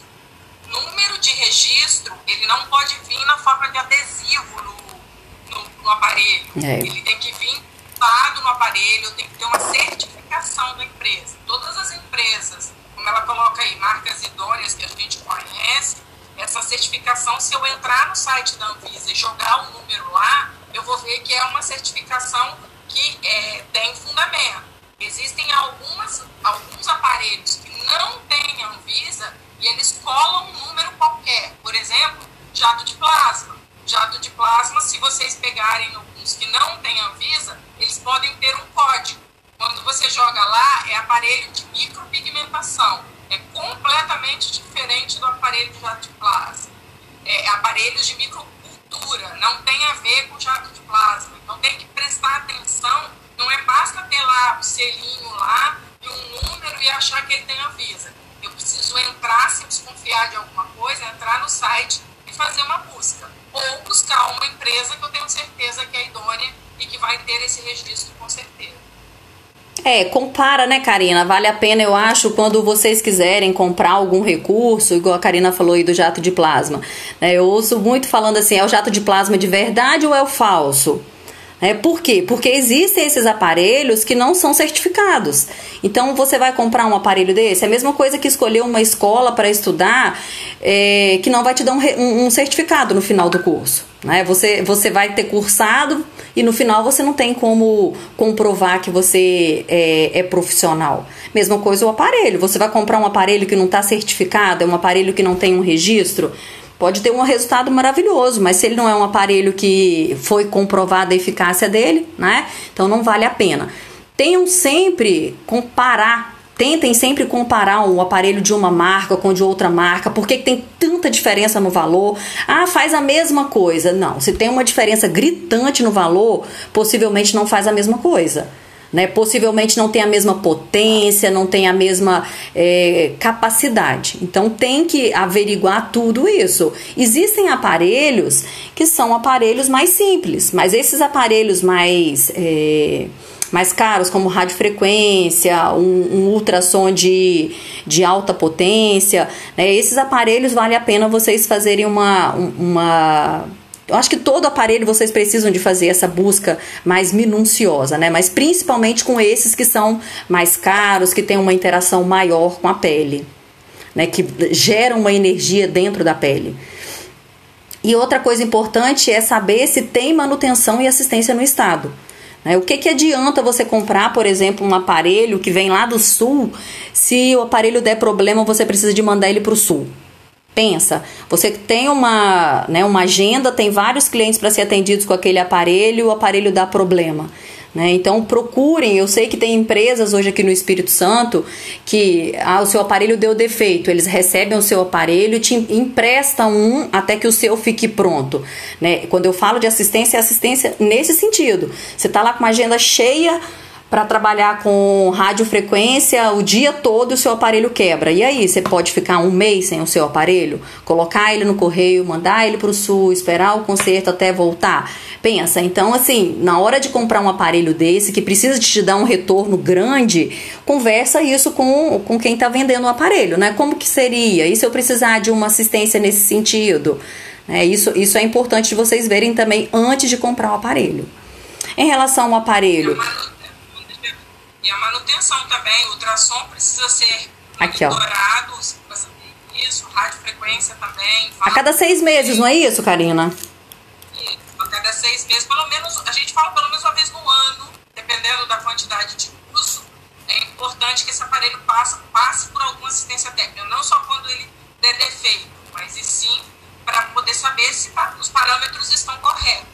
Número de registro, ele não pode vir na forma de adesivo no, no, no aparelho. É. Ele tem que vir dado no aparelho, tem que ter uma certificação da empresa. Todas as empresas, como ela coloca aí, marcas idôneas que a gente conhece, essa certificação, se eu entrar no site da Anvisa e jogar o número lá, eu vou ver que é uma certificação que é, tem fundamento. Existem algumas, alguns aparelhos que não têm Anvisa e eles colam um número qualquer. Por exemplo, jato de plasma. Jato de plasma, se vocês pegarem alguns que não têm Anvisa, eles podem ter um código. Quando você joga lá, é aparelho de micropigmentação. É completamente diferente do aparelho de jato de plasma. É aparelhos de microcultura, não tem a ver com jato de plasma. Então tem que prestar atenção não é basta ter lá o selinho lá e um número e achar que ele tem Anvisa. Eu preciso entrar, se desconfiar de alguma coisa, entrar no site e fazer uma busca. Ou buscar uma empresa que eu tenho certeza que é idônea e que vai ter esse registro com certeza. É, compara, né, Karina? Vale a pena, eu acho, quando vocês quiserem comprar algum recurso, igual a Karina falou aí do jato de plasma. Né, eu ouço muito falando assim: é o jato de plasma de verdade ou é o falso? É, por quê? Porque existem esses aparelhos que não são certificados. Então, você vai comprar um aparelho desse, é a mesma coisa que escolher uma escola para estudar é, que não vai te dar um, um, certificado no final do curso. Né? Você, você vai ter cursado e no final você não tem como comprovar que você é, é profissional. Mesma coisa o aparelho. Você vai comprar um aparelho que não está certificado, é um aparelho que não tem um registro pode ter um resultado maravilhoso, mas se ele não é um aparelho que foi comprovada a eficácia dele, né? Então não vale a pena. Tenham sempre comparar tentem sempre comparar um aparelho de uma marca com de outra marca, porque tem tanta diferença no valor. Ah, faz a mesma coisa. Não, se tem uma diferença gritante no valor, possivelmente não faz a mesma coisa né? Possivelmente não tem a mesma potência, não tem a mesma é, capacidade. Então tem que averiguar tudo isso. Existem aparelhos que são aparelhos mais simples, mas esses aparelhos mais é, mais caros, como radiofrequência, um, um ultrassom de, de alta potência, né? esses aparelhos vale a pena vocês fazerem uma, uma eu acho que todo aparelho vocês precisam de fazer essa busca mais minuciosa, né? Mas principalmente com esses que são mais caros, que têm uma interação maior com a pele, né? Que geram uma energia dentro da pele. E outra coisa importante é saber se tem manutenção e assistência no estado. Né? O que, que adianta você comprar, por exemplo, um aparelho que vem lá do sul, se o aparelho der problema, você precisa de mandar ele para o sul? Pensa, você tem uma, né, uma agenda, tem vários clientes para ser atendidos com aquele aparelho, o aparelho dá problema. Né? Então procurem, eu sei que tem empresas hoje aqui no Espírito Santo que ah, o seu aparelho deu defeito, eles recebem o seu aparelho e te emprestam um até que o seu fique pronto. Né? Quando eu falo de assistência, é assistência nesse sentido. Você está lá com uma agenda cheia para trabalhar com radiofrequência o dia todo o seu aparelho quebra. E aí, você pode ficar um mês sem o seu aparelho? Colocar ele no correio, mandar ele para o sul, esperar o conserto até voltar? Pensa, então assim, na hora de comprar um aparelho desse que precisa te dar um retorno grande, conversa isso com, com quem está vendendo o aparelho, né? Como que seria? E se eu precisar de uma assistência nesse sentido? É, isso, isso é importante vocês verem também antes de comprar o aparelho. Em relação ao aparelho e a manutenção também, o ultrassom precisa ser Aqui, monitorado, isso, radiofrequência também. A cada seis meses, não é isso, Karina? Isso, a cada seis meses, pelo menos, a gente fala pelo menos uma vez no ano, dependendo da quantidade de uso, é importante que esse aparelho passe, passe por alguma assistência técnica, não só quando ele der defeito, mas e sim para poder saber se os parâmetros estão corretos.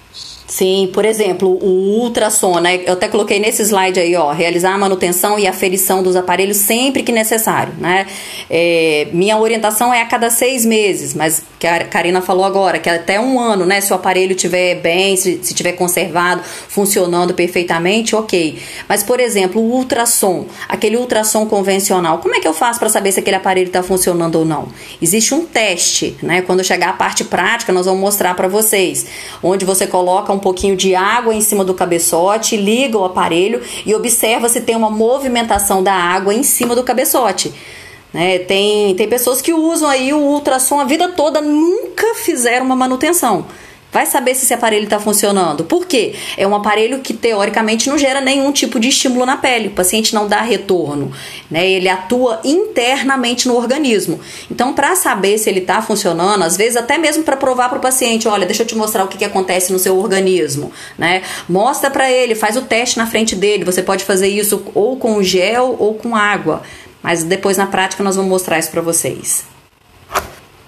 Sim, por exemplo, o ultrassom, né? Eu até coloquei nesse slide aí, ó, realizar a manutenção e aferição dos aparelhos sempre que necessário, né? É, minha orientação é a cada seis meses, mas que a Karina falou agora, que até um ano, né? Se o aparelho estiver bem, se, se tiver conservado, funcionando perfeitamente, ok. Mas, por exemplo, o ultrassom, aquele ultrassom convencional, como é que eu faço para saber se aquele aparelho está funcionando ou não? Existe um teste, né? Quando chegar a parte prática, nós vamos mostrar para vocês, onde você coloca um pouquinho de água em cima do cabeçote, liga o aparelho e observa se tem uma movimentação da água em cima do cabeçote. Né? Tem, tem pessoas que usam aí o ultrassom a vida toda, nunca fizeram uma manutenção. Vai saber se esse aparelho está funcionando. Por quê? É um aparelho que teoricamente não gera nenhum tipo de estímulo na pele. O paciente não dá retorno. Né? Ele atua internamente no organismo. Então, para saber se ele está funcionando, às vezes até mesmo para provar para o paciente, olha, deixa eu te mostrar o que, que acontece no seu organismo. Né? Mostra para ele, faz o teste na frente dele. Você pode fazer isso ou com gel ou com água. Mas depois na prática nós vamos mostrar isso para vocês.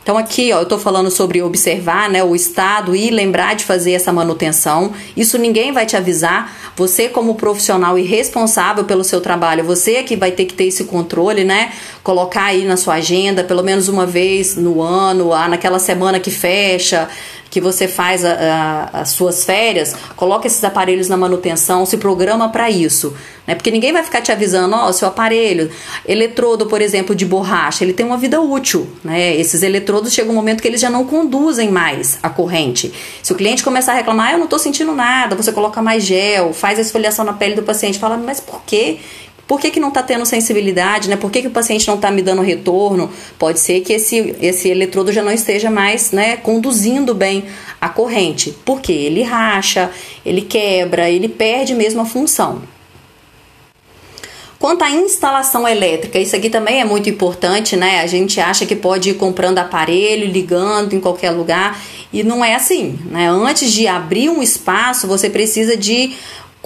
Então aqui, ó, eu estou falando sobre observar, né, o estado e lembrar de fazer essa manutenção. Isso ninguém vai te avisar. Você como profissional e responsável pelo seu trabalho, você é que vai ter que ter esse controle, né? Colocar aí na sua agenda pelo menos uma vez no ano, ah, naquela semana que fecha, que você faz a, a, as suas férias, coloca esses aparelhos na manutenção, se programa para isso, né? Porque ninguém vai ficar te avisando, ó, oh, seu aparelho, eletrodo, por exemplo, de borracha, ele tem uma vida útil, né? Esses eletrodos chegam um momento que eles já não conduzem mais a corrente. Se o cliente começar a reclamar, ah, eu não estou sentindo nada, você coloca mais gel, faz a esfoliação na pele do paciente, fala, mas por quê? Por que, que não está tendo sensibilidade, né? Por que, que o paciente não está me dando retorno? Pode ser que esse, esse eletrodo já não esteja mais né, conduzindo bem a corrente. Porque ele racha, ele quebra, ele perde mesmo a função. Quanto à instalação elétrica, isso aqui também é muito importante, né? A gente acha que pode ir comprando aparelho, ligando em qualquer lugar, e não é assim, né? Antes de abrir um espaço, você precisa de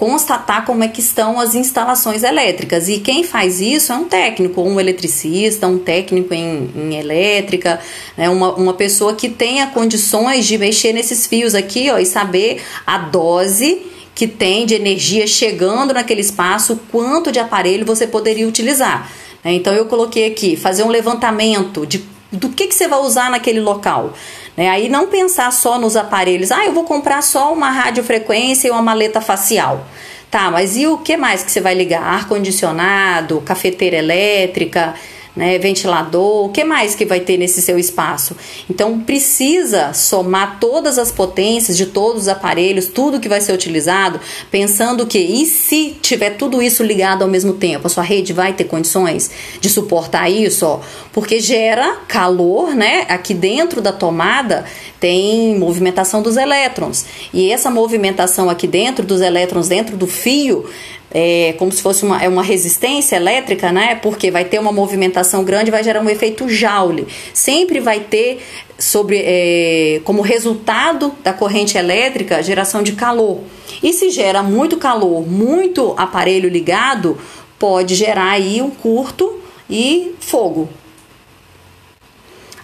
constatar como é que estão as instalações elétricas. E quem faz isso é um técnico, um eletricista, um técnico em, em elétrica, né? uma, uma pessoa que tenha condições de mexer nesses fios aqui ó, e saber a dose que tem de energia chegando naquele espaço, quanto de aparelho você poderia utilizar. Né? Então eu coloquei aqui, fazer um levantamento de do que, que você vai usar naquele local. Né? Aí não pensar só nos aparelhos, ah, eu vou comprar só uma radiofrequência e uma maleta facial. Tá, mas e o que mais que você vai ligar? Ar-condicionado, cafeteira elétrica, né, ventilador, o que mais que vai ter nesse seu espaço? Então precisa somar todas as potências de todos os aparelhos, tudo que vai ser utilizado, pensando que e se tiver tudo isso ligado ao mesmo tempo, a sua rede vai ter condições de suportar isso, ó, porque gera calor, né? Aqui dentro da tomada tem movimentação dos elétrons e essa movimentação aqui dentro dos elétrons dentro do fio é, como se fosse uma, é uma resistência elétrica, né? Porque vai ter uma movimentação grande, vai gerar um efeito Joule. Sempre vai ter sobre é, como resultado da corrente elétrica geração de calor. E se gera muito calor, muito aparelho ligado, pode gerar aí um curto e fogo.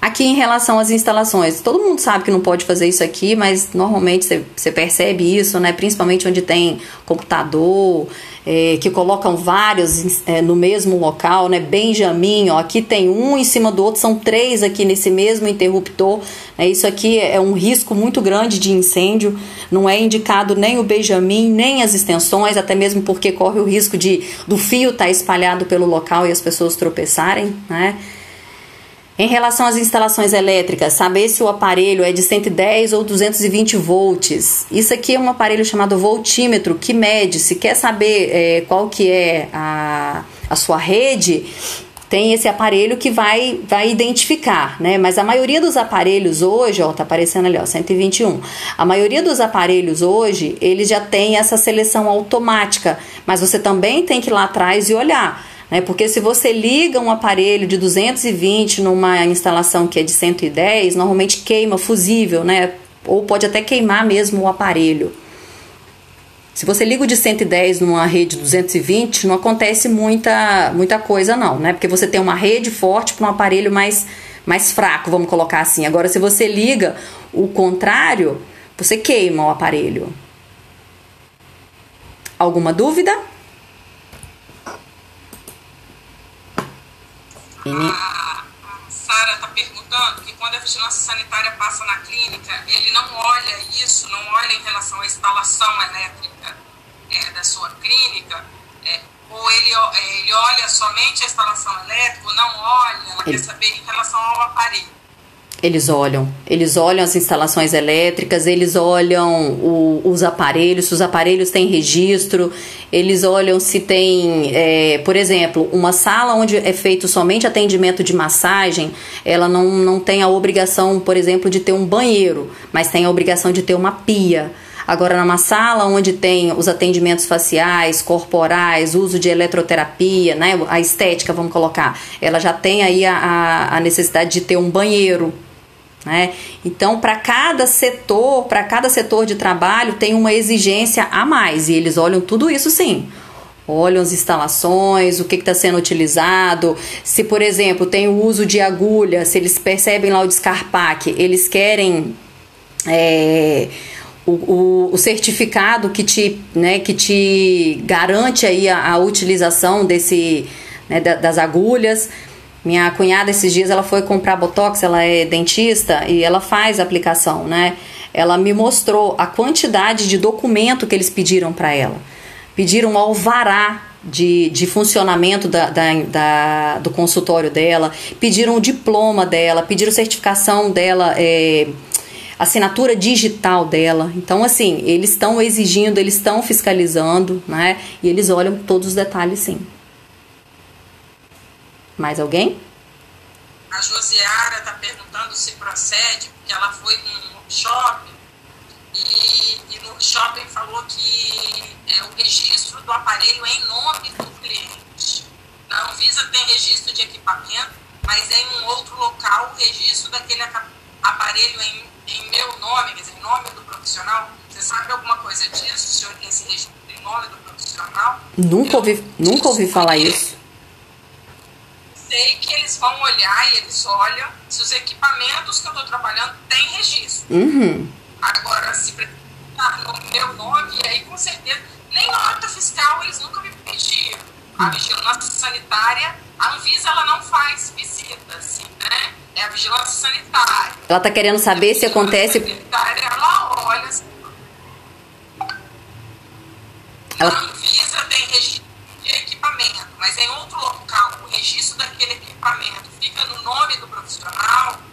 Aqui em relação às instalações, todo mundo sabe que não pode fazer isso aqui, mas normalmente você percebe isso, né? Principalmente onde tem computador, é, que colocam vários é, no mesmo local, né? Benjamin, ó, aqui tem um em cima do outro, são três aqui nesse mesmo interruptor. Né? Isso aqui é um risco muito grande de incêndio. Não é indicado nem o Benjamin, nem as extensões, até mesmo porque corre o risco de do fio estar tá espalhado pelo local e as pessoas tropeçarem, né? Em relação às instalações elétricas, saber se o aparelho é de 110 ou 220 volts. Isso aqui é um aparelho chamado voltímetro que mede. Se quer saber é, qual que é a, a sua rede, tem esse aparelho que vai, vai identificar, né? Mas a maioria dos aparelhos hoje, ó, tá aparecendo ali, ó, 121. A maioria dos aparelhos hoje, eles já tem essa seleção automática, mas você também tem que ir lá atrás e olhar. Né? Porque se você liga um aparelho de 220 numa instalação que é de 110, normalmente queima fusível, né? ou pode até queimar mesmo o aparelho. Se você liga o de 110 numa rede 220, não acontece muita, muita coisa não, né? Porque você tem uma rede forte para um aparelho mais, mais fraco, vamos colocar assim. Agora, se você liga o contrário, você queima o aparelho. Alguma dúvida? A, a Sara está perguntando que quando a vigilância sanitária passa na clínica, ele não olha isso, não olha em relação à instalação elétrica é, da sua clínica, é, ou ele, é, ele olha somente a instalação elétrica, ou não olha, ela ele... quer saber em relação ao aparelho. Eles olham, eles olham as instalações elétricas, eles olham o, os aparelhos, se os aparelhos têm registro, eles olham se tem, é, por exemplo, uma sala onde é feito somente atendimento de massagem, ela não, não tem a obrigação, por exemplo, de ter um banheiro, mas tem a obrigação de ter uma pia. Agora, numa sala onde tem os atendimentos faciais, corporais, uso de eletroterapia, né, a estética, vamos colocar, ela já tem aí a, a necessidade de ter um banheiro, né? Então, para cada setor, para cada setor de trabalho, tem uma exigência a mais e eles olham tudo isso sim. Olham as instalações, o que está sendo utilizado. Se, por exemplo, tem o uso de agulha, se eles percebem lá o descarpaque, eles querem é, o, o, o, certificado que te, né, que te garante aí a, a utilização desse, né, das agulhas. Minha cunhada esses dias ela foi comprar botox, ela é dentista e ela faz aplicação, né? Ela me mostrou a quantidade de documento que eles pediram para ela. Pediram alvará de, de funcionamento da, da, da, do consultório dela, pediram o diploma dela, pediram certificação dela, é, assinatura digital dela. Então, assim, eles estão exigindo, eles estão fiscalizando, né? E eles olham todos os detalhes, sim. Mais alguém? A Josiara está perguntando se procede, porque ela foi num shopping e, e no shopping falou que é, o registro do aparelho é em nome do cliente. A Anvisa tem registro de equipamento, mas é em um outro local o registro daquele aparelho em, em meu nome, quer dizer, em nome do profissional. Você sabe alguma coisa disso? O senhor tem esse registro em nome do profissional? Nunca ouvi, nunca ouvi falar isso sei que eles vão olhar e eles olham se os equipamentos que eu estou trabalhando têm registro. Uhum. Agora, se precisar no meu nome, aí com certeza, nem nota fiscal eles nunca me pediram. A vigilância sanitária, a Anvisa ela não faz visita, assim, né? É a vigilância sanitária. Ela está querendo saber se acontece. Sanitária, ela olha. Assim, ela... A Anvisa tem registro equipamento, mas em outro local, o registro daquele equipamento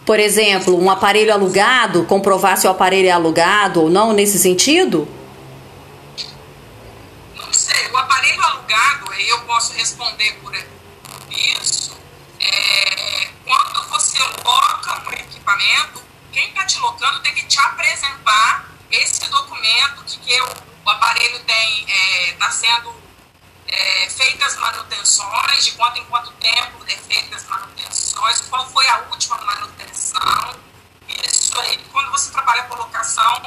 Por exemplo, um aparelho alugado, comprovar se o aparelho é alugado ou não, nesse sentido? Não sei. O aparelho alugado, eu posso responder por isso. É, quando você loca um equipamento, quem está te locando tem que te apresentar esse documento que, que o, o aparelho tem está é, sendo é, feitas manutenções, de quanto em quanto tempo é feitas manutenções, qual foi a última manutenção. Isso aí, quando você trabalha com locação,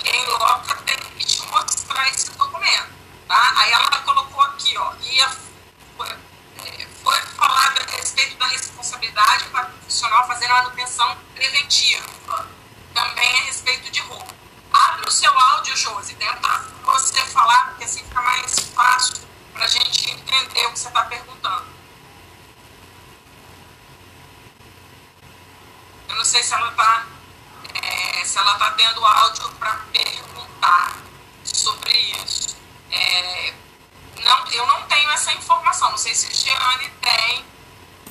quem loca tem que te mostrar esse documento. Tá? Aí ela colocou aqui, ó, ia, foi, é, foi falado a respeito da responsabilidade para o profissional fazer a manutenção preventiva. Também a respeito de roupa. Abre o seu áudio, Josi, tenta você falar, porque assim fica mais fácil para a gente entender o que você está perguntando. Eu não sei se ela está é, se ela está tendo áudio para perguntar sobre isso. É, não, eu não tenho essa informação, não sei se Giane tem.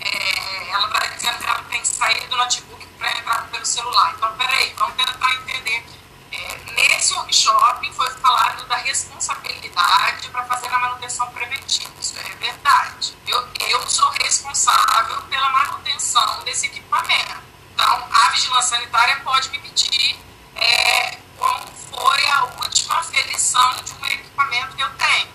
É, ela está dizendo que ela tem que sair do notebook para entrar pelo celular. Então, peraí, vamos tentar entender é, nesse workshop foi falado da responsabilidade para fazer a manutenção preventiva. Isso é verdade. Eu, eu sou responsável pela manutenção desse equipamento. Então, a vigilância sanitária pode me pedir é, como foi a última aferição de um equipamento que eu tenho.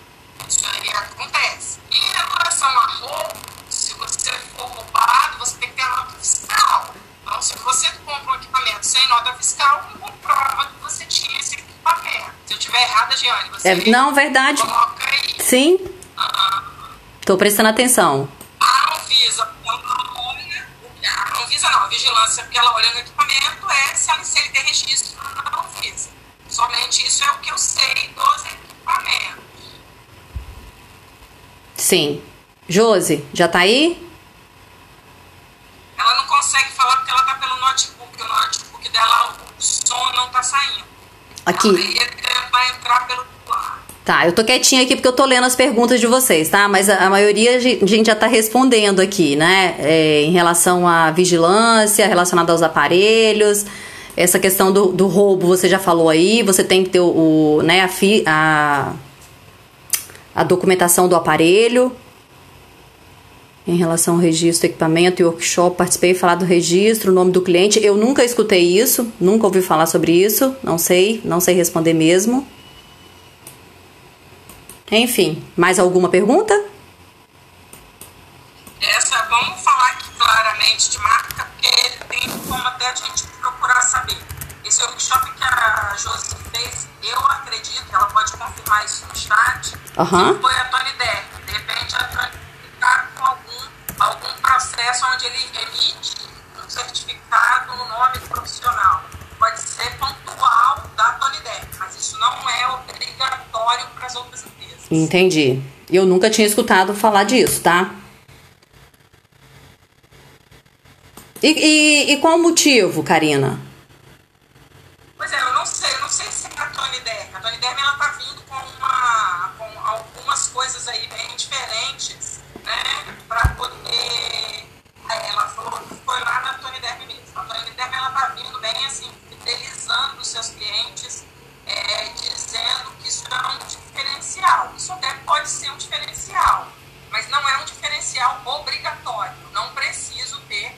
Isso aí acontece. Em relação a roubo, se você for roubado, você tem que ter a nota fiscal. Então, se você compra um equipamento sem nota fiscal, comprova que você tinha esse equipamento. Se eu estiver errada, Giane, você é, Não, verdade. Sim. Estou prestando atenção. A Anvisa, a Anvisa não, a vigilância, porque ela olha no equipamento, é se, ela, se ele tem registro na Anvisa. Somente isso é o que eu sei dos equipamentos. Sim. Josi, já está aí? ela não consegue falar porque ela está pelo notebook. O notebook dela, o som não está saindo. Aqui. Tá, eu tô quietinha aqui porque eu tô lendo as perguntas de vocês, tá? Mas a, a maioria a gente já tá respondendo aqui, né? É, em relação à vigilância, relacionada aos aparelhos. Essa questão do, do roubo, você já falou aí. Você tem que ter o, o né, a, fi, a, a documentação do aparelho, em relação ao registro, equipamento e workshop, participei falar do registro, o nome do cliente. Eu nunca escutei isso, nunca ouvi falar sobre isso, não sei, não sei responder mesmo. Enfim, mais alguma pergunta? Essa, vamos falar aqui claramente de marca, porque tem como até a gente procurar saber. Esse workshop que a Josi fez, eu acredito, ela pode confirmar isso no chat, uhum. foi a Tony Deck. De repente a Tony está com algum, algum processo onde ele emite um certificado no nome do profissional. Pode ser pontual da Tonidec, mas isso não é obrigatório para as outras empresas. Entendi. Eu nunca tinha escutado falar disso, tá? E, e, e qual o motivo, Karina? Pois é, eu não sei, eu não sei se é a Tony Derm. A Tony Derm ela tá vindo com, uma, com algumas coisas aí bem diferentes né, para poder. Ela falou que foi lá na Tony Derby mesmo. A Tony Derby ela está vindo bem assim, fidelizando os seus clientes, é, dizendo que isso é um diferencial. Isso até pode ser um diferencial, mas não é um diferencial obrigatório. Não preciso ter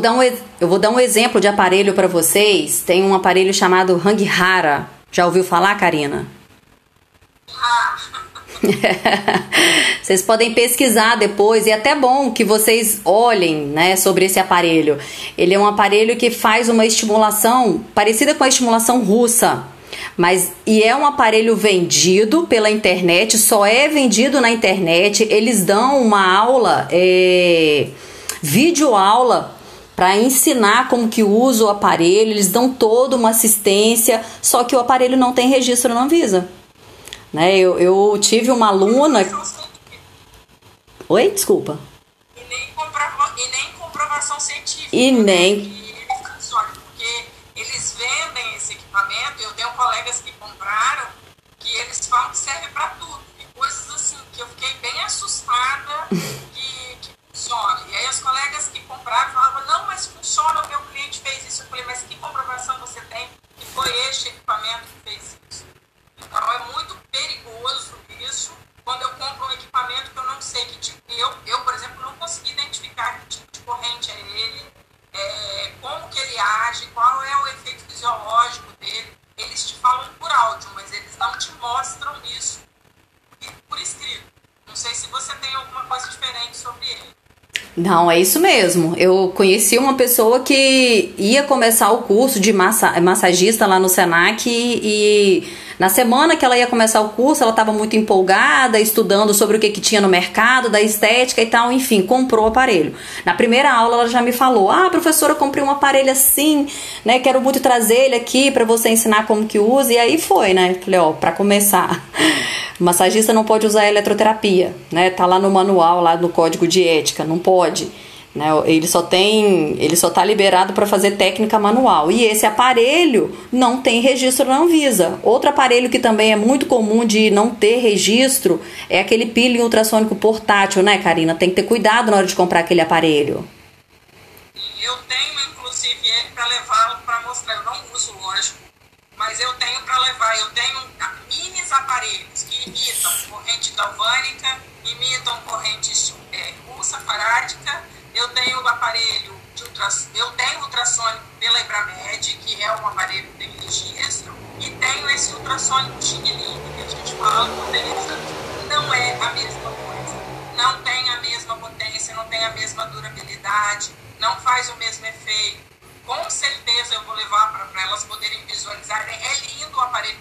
dar um, eu vou dar um exemplo de aparelho para vocês. Tem um aparelho chamado Hanghara. Já ouviu falar, Karina? vocês podem pesquisar depois e é até bom que vocês olhem, né, sobre esse aparelho. Ele é um aparelho que faz uma estimulação parecida com a estimulação russa. Mas e é um aparelho vendido pela internet, só é vendido na internet. Eles dão uma aula, é, vídeo aula para ensinar como que usa o aparelho. Eles dão toda uma assistência, só que o aparelho não tem registro na Anvisa. Né? Eu, eu tive uma aluna. Oi, desculpa. E nem, comprova... e nem comprovação científica. E nem. porque eles vendem esse equipamento. Eu tenho colegas que compraram que eles falam que serve para tudo. E coisas assim que eu fiquei bem assustada funciona. E aí os colegas que compraram falavam, não, mas funciona, o meu cliente fez isso. Eu falei, mas que comprovação você tem que foi este equipamento que fez isso? Então é muito perigoso isso. Quando eu compro um equipamento que eu não sei que tipo, eu, eu por exemplo, não consegui identificar que tipo de corrente é ele, é, como que ele age, qual é o efeito fisiológico dele. Eles te falam por áudio, mas eles não te mostram isso por escrito. Não sei se você tem alguma coisa diferente sobre ele. Não, é isso mesmo. Eu conheci uma pessoa que ia começar o curso de massa, massagista lá no Senac e, e na semana que ela ia começar o curso, ela estava muito empolgada, estudando sobre o que, que tinha no mercado, da estética e tal, enfim, comprou o aparelho. Na primeira aula ela já me falou: "Ah, professora, eu comprei um aparelho assim, né? Quero muito trazer ele aqui para você ensinar como que usa". E aí foi, né? Falei, ó, para começar, o massagista não pode usar eletroterapia, né? Tá lá no manual, lá no código de ética, não pode. Né? Ele só tem, ele só está liberado para fazer técnica manual. E esse aparelho não tem registro na Anvisa. Outro aparelho que também é muito comum de não ter registro é aquele peeling ultrassônico portátil, né, Karina? Tem que ter cuidado na hora de comprar aquele aparelho. Eu tenho, inclusive, ele para levar para mostrar. Eu não uso, lógico, mas eu tenho para levar. Eu tenho mini aparelhos que imitam corrente galvânica, imitam corrente é, russa farádica. Eu tenho o aparelho de ultrassom, eu tenho ultrassônico pela Ibramed, que é um aparelho que tem registro, e tenho esse ultrassônico chiquilinho que a gente fala. Não é a mesma coisa. Não tem a mesma potência, não tem a mesma durabilidade, não faz o mesmo efeito. Com certeza eu vou levar para elas poderem visualizar. É lindo o aparelho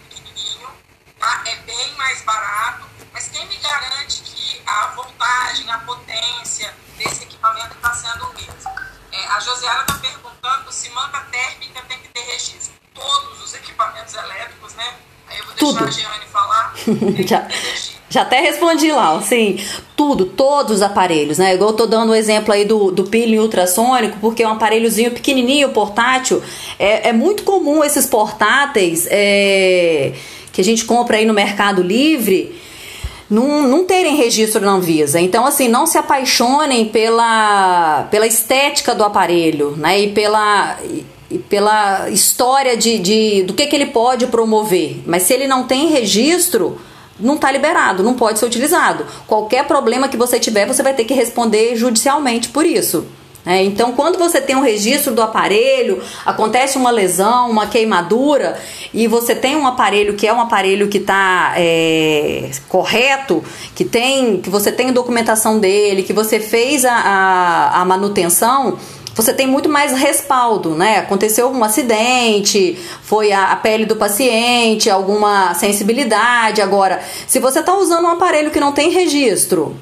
tá? é bem mais barato, mas quem me garante que a voltagem, a potência desse equipamento está sendo o mesmo? É, a Josiara está perguntando se manta térmica tem que ter registro. Todos os equipamentos elétricos, né? Aí eu vou deixar Tudo. a Jeane falar. já, já até respondi lá, assim, tudo, todos os aparelhos, né? Igual eu tô dando o exemplo aí do, do peeling ultrassônico, porque é um aparelhozinho pequenininho, portátil. É, é muito comum esses portáteis é, que a gente compra aí no Mercado Livre não, não terem registro na Anvisa. Então, assim, não se apaixonem pela, pela estética do aparelho, né? E pela, e pela história de, de, do que, que ele pode promover. Mas se ele não tem registro, não está liberado, não pode ser utilizado. Qualquer problema que você tiver, você vai ter que responder judicialmente por isso. É, então, quando você tem um registro do aparelho, acontece uma lesão, uma queimadura, e você tem um aparelho que é um aparelho que está é, correto, que tem, que você tem documentação dele, que você fez a, a, a manutenção, você tem muito mais respaldo, né? Aconteceu um acidente, foi a, a pele do paciente, alguma sensibilidade. Agora, se você está usando um aparelho que não tem registro,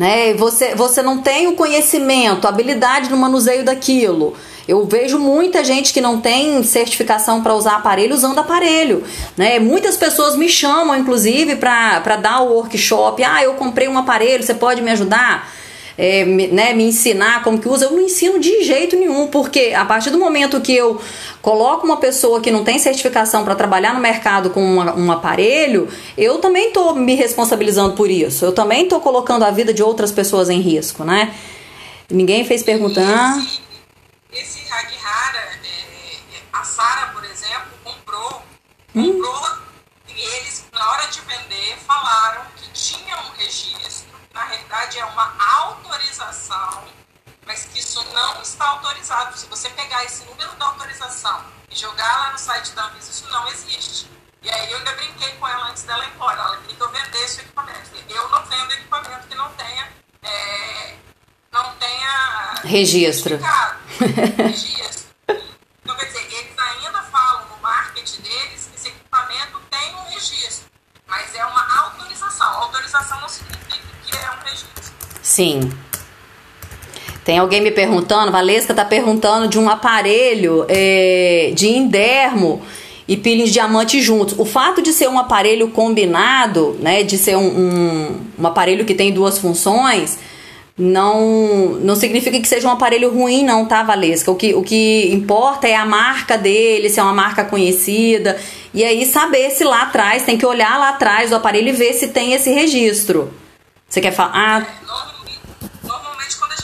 né? Você, você não tem o conhecimento, a habilidade no manuseio daquilo. Eu vejo muita gente que não tem certificação para usar aparelho usando aparelho. Né? Muitas pessoas me chamam, inclusive, para dar o workshop. Ah, eu comprei um aparelho, você pode me ajudar? É, me, né, me ensinar como que usa, eu não ensino de jeito nenhum, porque a partir do momento que eu coloco uma pessoa que não tem certificação para trabalhar no mercado com uma, um aparelho, eu também estou me responsabilizando por isso. Eu também estou colocando a vida de outras pessoas em risco, né? Ninguém fez perguntar. Esse, esse Hagihara, é, é, a Sara, por exemplo, comprou, hum. comprou e eles, na hora de vender, falaram que tinha um registro na realidade é uma autorização, mas que isso não está autorizado. Se você pegar esse número da autorização e jogar lá no site da Anvisa, isso não existe. E aí eu ainda brinquei com ela antes dela ir embora. Ela queria que eu vendesse o equipamento. Eu não vendo equipamento que não tenha. É, não tenha. Registro. Registro. Então, quer dizer, eles ainda falam no marketing deles que esse equipamento tem um registro mas é uma autorização. Autorização não significa que é um registro. Sim. Tem alguém me perguntando, Valesca está perguntando de um aparelho é, de indermo e peeling de diamante juntos. O fato de ser um aparelho combinado, né, de ser um, um, um aparelho que tem duas funções, não não significa que seja um aparelho ruim, não, tá, Valesca? O que, o que importa é a marca dele, se é uma marca conhecida. E aí saber se lá atrás, tem que olhar lá atrás do aparelho e ver se tem esse registro. Você quer falar? Ah,